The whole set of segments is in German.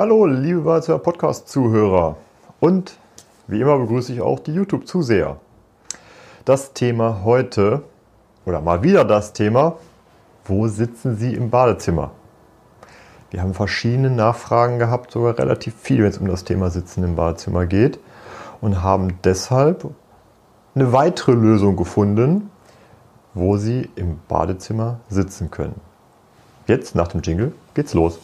Hallo, liebe Walzer Podcast-Zuhörer. Und wie immer begrüße ich auch die YouTube-Zuseher. Das Thema heute, oder mal wieder das Thema, wo sitzen Sie im Badezimmer? Wir haben verschiedene Nachfragen gehabt, sogar relativ viel, wenn es um das Thema Sitzen im Badezimmer geht. Und haben deshalb eine weitere Lösung gefunden, wo Sie im Badezimmer sitzen können. Jetzt nach dem Jingle geht's los.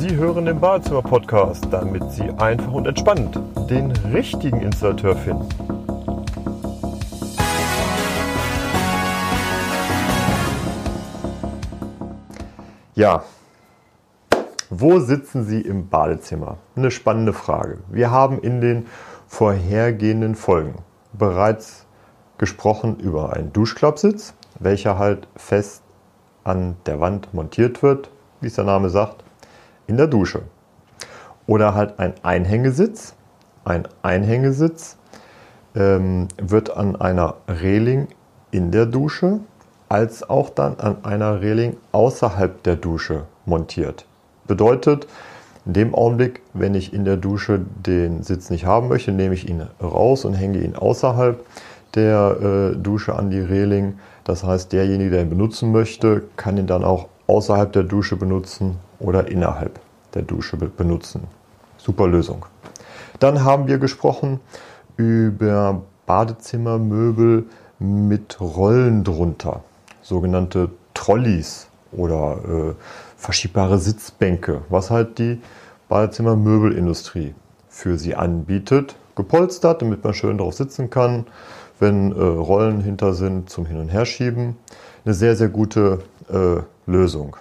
Sie hören den Badezimmer-Podcast, damit Sie einfach und entspannt den richtigen Installateur finden. Ja, wo sitzen Sie im Badezimmer? Eine spannende Frage. Wir haben in den vorhergehenden Folgen bereits gesprochen über einen Duschklappsitz, welcher halt fest an der Wand montiert wird, wie es der Name sagt, in der Dusche. Oder halt ein Einhängesitz. Ein Einhängesitz ähm, wird an einer Reling in der Dusche als auch dann an einer Reling außerhalb der Dusche montiert. Bedeutet, in dem Augenblick, wenn ich in der Dusche den Sitz nicht haben möchte, nehme ich ihn raus und hänge ihn außerhalb der äh, Dusche an die Reling. Das heißt, derjenige, der ihn benutzen möchte, kann ihn dann auch außerhalb der Dusche benutzen oder innerhalb der Dusche benutzen. Super Lösung. Dann haben wir gesprochen über Badezimmermöbel mit Rollen drunter sogenannte Trolleys oder äh, verschiebbare Sitzbänke, was halt die Badezimmermöbelindustrie für sie anbietet. Gepolstert, damit man schön drauf sitzen kann, wenn äh, Rollen hinter sind zum Hin- und Herschieben. Eine sehr, sehr gute äh, Lösung.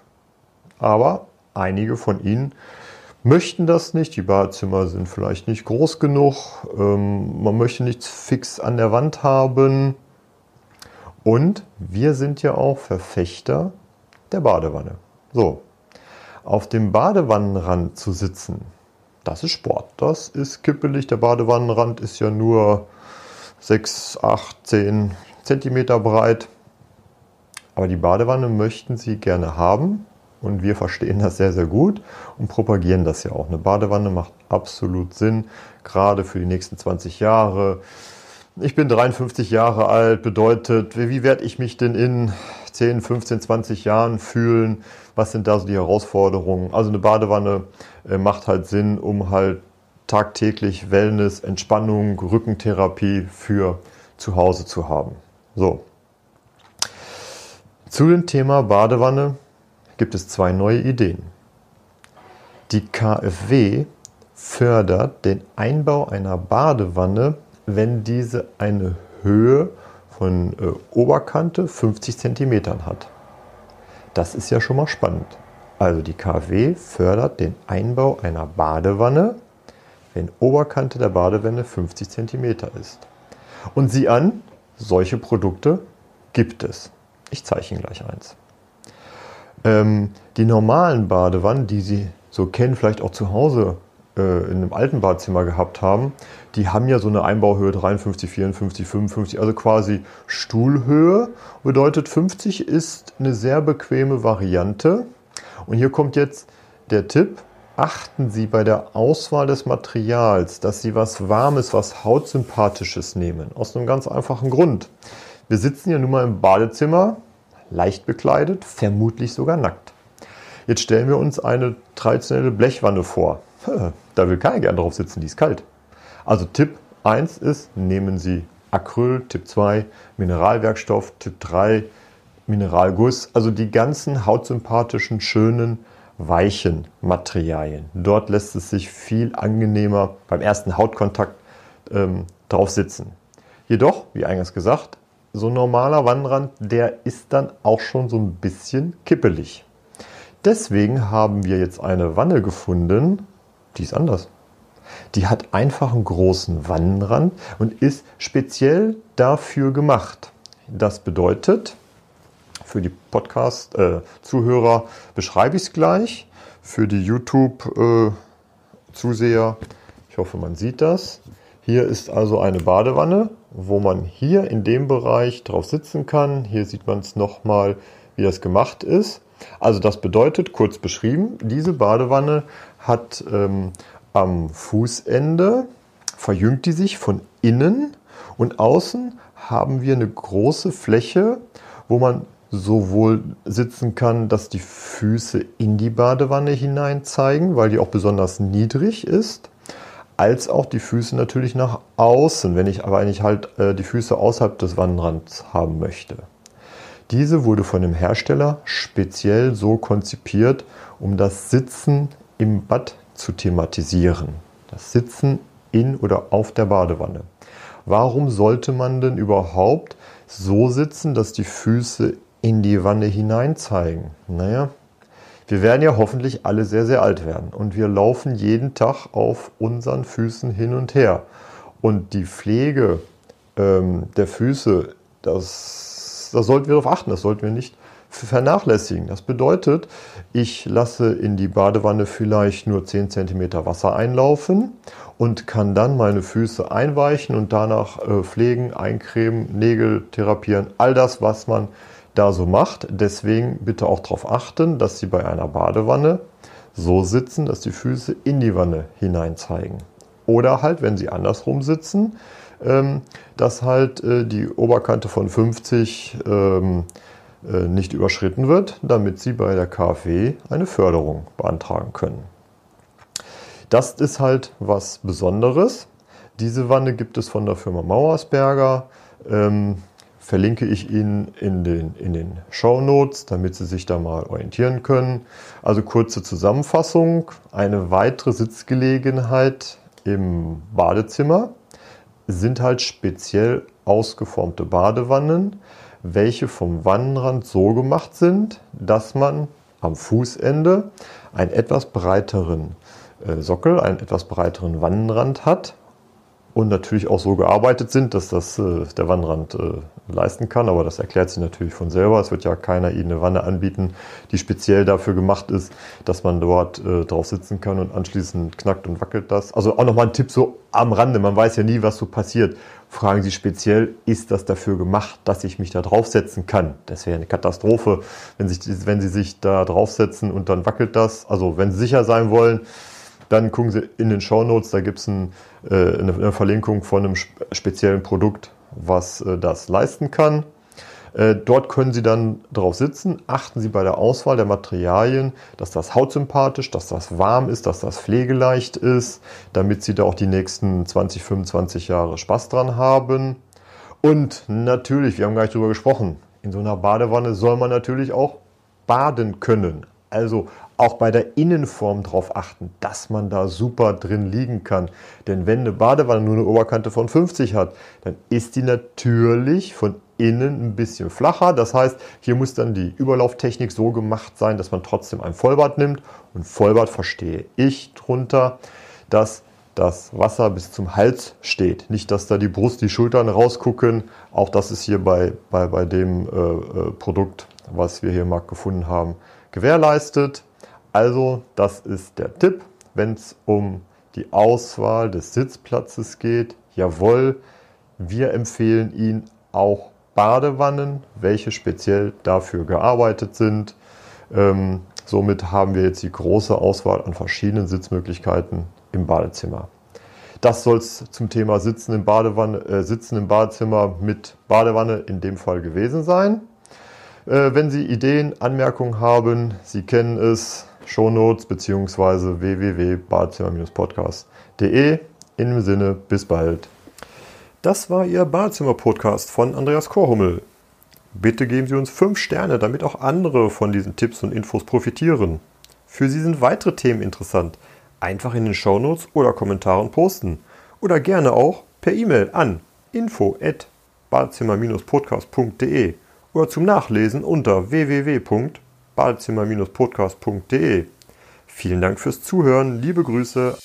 Aber einige von Ihnen möchten das nicht. Die Badezimmer sind vielleicht nicht groß genug. Ähm, man möchte nichts fix an der Wand haben. Und wir sind ja auch Verfechter der Badewanne. So, auf dem Badewannenrand zu sitzen, das ist Sport. Das ist kippelig. Der Badewannenrand ist ja nur 6, 8, 10 Zentimeter breit. Aber die Badewanne möchten Sie gerne haben und wir verstehen das sehr, sehr gut und propagieren das ja auch. Eine Badewanne macht absolut Sinn, gerade für die nächsten 20 Jahre ich bin 53 Jahre alt, bedeutet, wie werde ich mich denn in 10, 15, 20 Jahren fühlen? Was sind da so die Herausforderungen? Also eine Badewanne äh, macht halt Sinn, um halt tagtäglich Wellness, Entspannung, Rückentherapie für zu Hause zu haben. So. Zu dem Thema Badewanne gibt es zwei neue Ideen. Die KfW fördert den Einbau einer Badewanne wenn diese eine Höhe von äh, Oberkante 50 cm hat. Das ist ja schon mal spannend. Also die KfW fördert den Einbau einer Badewanne, wenn Oberkante der Badewanne 50 cm ist. Und sieh an, solche Produkte gibt es. Ich zeige Ihnen gleich eins. Ähm, die normalen Badewannen, die Sie so kennen, vielleicht auch zu Hause äh, in einem alten Badzimmer gehabt haben, die haben ja so eine Einbauhöhe 53, 54, 55, also quasi Stuhlhöhe. Bedeutet 50 ist eine sehr bequeme Variante. Und hier kommt jetzt der Tipp. Achten Sie bei der Auswahl des Materials, dass Sie was Warmes, was Hautsympathisches nehmen. Aus einem ganz einfachen Grund. Wir sitzen ja nun mal im Badezimmer, leicht bekleidet, vermutlich sogar nackt. Jetzt stellen wir uns eine traditionelle Blechwanne vor. Da will keiner gern drauf sitzen, die ist kalt. Also Tipp 1 ist, nehmen Sie Acryl, Tipp 2 Mineralwerkstoff, Tipp 3 Mineralguss, also die ganzen hautsympathischen, schönen, weichen Materialien. Dort lässt es sich viel angenehmer beim ersten Hautkontakt ähm, drauf sitzen. Jedoch, wie eingangs gesagt, so ein normaler Wannenrand, der ist dann auch schon so ein bisschen kippelig. Deswegen haben wir jetzt eine Wanne gefunden, die ist anders. Die hat einfach einen großen Wannenrand und ist speziell dafür gemacht. Das bedeutet, für die Podcast-Zuhörer äh, beschreibe ich es gleich. Für die YouTube-Zuseher, äh, ich hoffe, man sieht das. Hier ist also eine Badewanne, wo man hier in dem Bereich drauf sitzen kann. Hier sieht man es nochmal, wie das gemacht ist. Also das bedeutet, kurz beschrieben, diese Badewanne hat ähm, am Fußende, verjüngt die sich von innen und außen haben wir eine große Fläche, wo man sowohl sitzen kann, dass die Füße in die Badewanne hinein zeigen, weil die auch besonders niedrig ist, als auch die Füße natürlich nach außen, wenn ich aber eigentlich halt äh, die Füße außerhalb des Wannenrands haben möchte. Diese wurde von dem Hersteller speziell so konzipiert, um das Sitzen im Bad zu thematisieren. Das Sitzen in oder auf der Badewanne. Warum sollte man denn überhaupt so sitzen, dass die Füße in die Wanne hinein zeigen? Naja, wir werden ja hoffentlich alle sehr, sehr alt werden und wir laufen jeden Tag auf unseren Füßen hin und her. Und die Pflege ähm, der Füße, das, da sollten wir darauf achten, das sollten wir nicht vernachlässigen. Das bedeutet, ich lasse in die Badewanne vielleicht nur 10 cm Wasser einlaufen und kann dann meine Füße einweichen und danach äh, pflegen, eincremen, Nägel therapieren, all das, was man da so macht. Deswegen bitte auch darauf achten, dass Sie bei einer Badewanne so sitzen, dass die Füße in die Wanne hinein zeigen. Oder halt, wenn Sie andersrum sitzen, ähm, dass halt äh, die Oberkante von 50 ähm, äh, nicht überschritten wird, damit Sie bei der KfW eine Förderung beantragen können. Das ist halt was Besonderes. Diese Wanne gibt es von der Firma Mauersberger. Ähm, verlinke ich Ihnen in den, in den Show Notes, damit Sie sich da mal orientieren können. Also kurze Zusammenfassung. Eine weitere Sitzgelegenheit im Badezimmer sind halt speziell ausgeformte Badewannen, welche vom Wannenrand so gemacht sind, dass man am Fußende einen etwas breiteren äh, Sockel, einen etwas breiteren Wannenrand hat und natürlich auch so gearbeitet sind, dass das äh, der Wannenrand äh, leisten kann. Aber das erklärt sich natürlich von selber. Es wird ja keiner Ihnen eine Wanne anbieten, die speziell dafür gemacht ist, dass man dort äh, drauf sitzen kann und anschließend knackt und wackelt das. Also auch nochmal ein Tipp so am Rande. Man weiß ja nie, was so passiert. Fragen Sie speziell, ist das dafür gemacht, dass ich mich da draufsetzen kann? Das wäre eine Katastrophe, wenn, sich, wenn Sie sich da draufsetzen und dann wackelt das. Also wenn Sie sicher sein wollen, dann gucken Sie in den Show Notes, da gibt es ein, äh, eine, eine, Verlinkung von einem speziellen Produkt, was äh, das leisten kann. Äh, dort können Sie dann drauf sitzen. Achten Sie bei der Auswahl der Materialien, dass das hautsympathisch, dass das warm ist, dass das pflegeleicht ist, damit Sie da auch die nächsten 20, 25 Jahre Spaß dran haben. Und natürlich, wir haben gar nicht drüber gesprochen, in so einer Badewanne soll man natürlich auch baden können. Also auch bei der Innenform darauf achten, dass man da super drin liegen kann. Denn wenn eine Badewanne nur eine Oberkante von 50 hat, dann ist die natürlich von innen ein bisschen flacher. Das heißt, hier muss dann die Überlauftechnik so gemacht sein, dass man trotzdem ein Vollbad nimmt. Und Vollbad verstehe ich drunter, dass das Wasser bis zum Hals steht. Nicht, dass da die Brust, die Schultern rausgucken. Auch das ist hier bei, bei, bei dem äh, äh Produkt, was wir hier im Markt gefunden haben, gewährleistet. Also das ist der Tipp, wenn es um die Auswahl des Sitzplatzes geht. Jawohl, wir empfehlen Ihnen auch Badewannen, welche speziell dafür gearbeitet sind. Ähm, somit haben wir jetzt die große Auswahl an verschiedenen Sitzmöglichkeiten im Badezimmer. Das soll es zum Thema Sitzen im, Badewanne, äh, Sitzen im Badezimmer mit Badewanne in dem Fall gewesen sein. Äh, wenn Sie Ideen, Anmerkungen haben, Sie kennen es, Shownotes bzw. www.badezimmer-podcast.de. In dem Sinne, bis bald. Das war Ihr Badezimmer-Podcast von Andreas Korhummel. Bitte geben Sie uns 5 Sterne, damit auch andere von diesen Tipps und Infos profitieren. Für Sie sind weitere Themen interessant. Einfach in den Shownotes oder Kommentaren posten. Oder gerne auch per E-Mail an info@badezimmer-podcast.de oder zum Nachlesen unter www.badezimmer-podcast.de badezimmer-podcast.de. Vielen Dank fürs Zuhören, liebe Grüße.